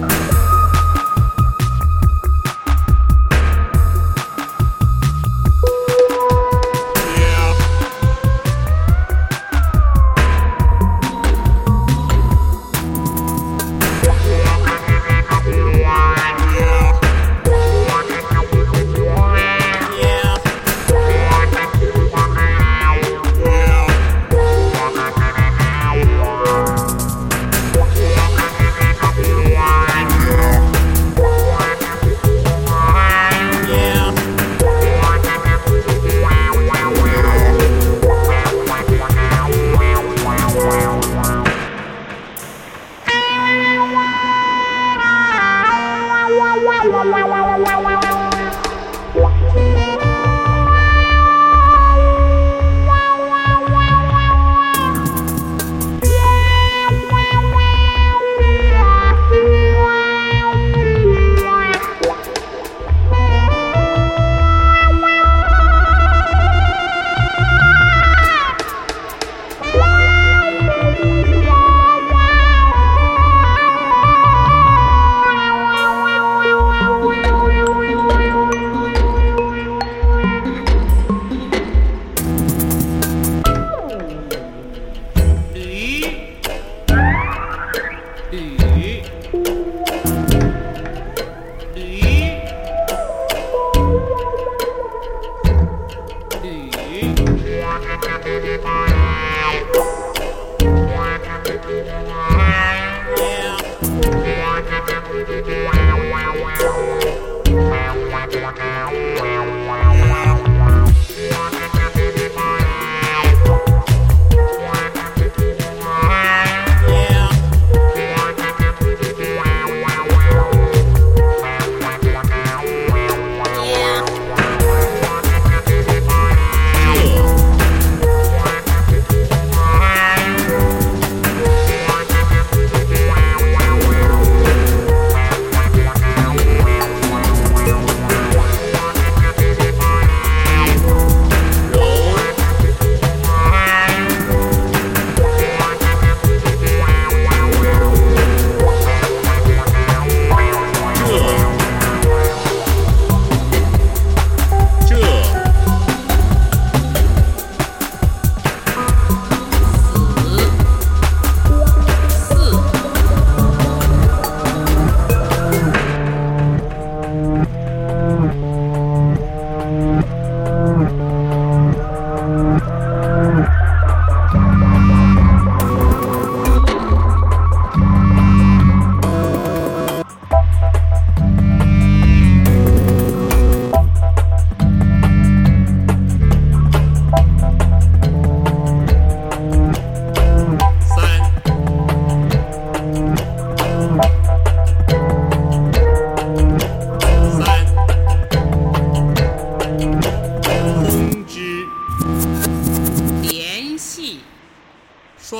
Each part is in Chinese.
Bye. E...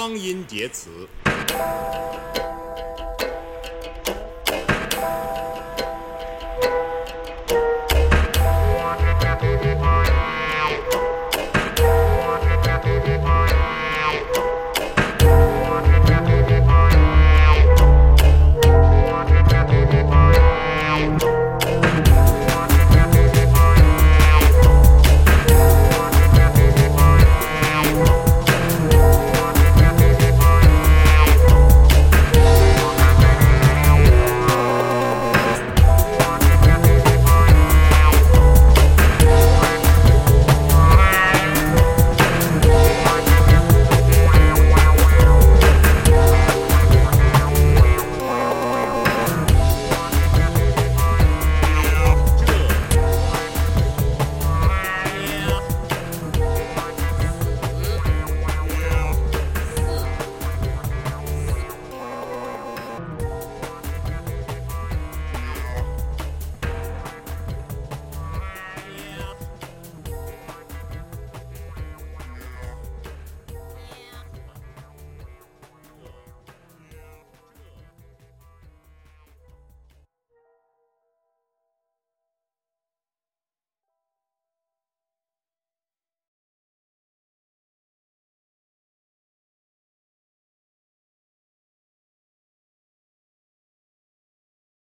双音节词。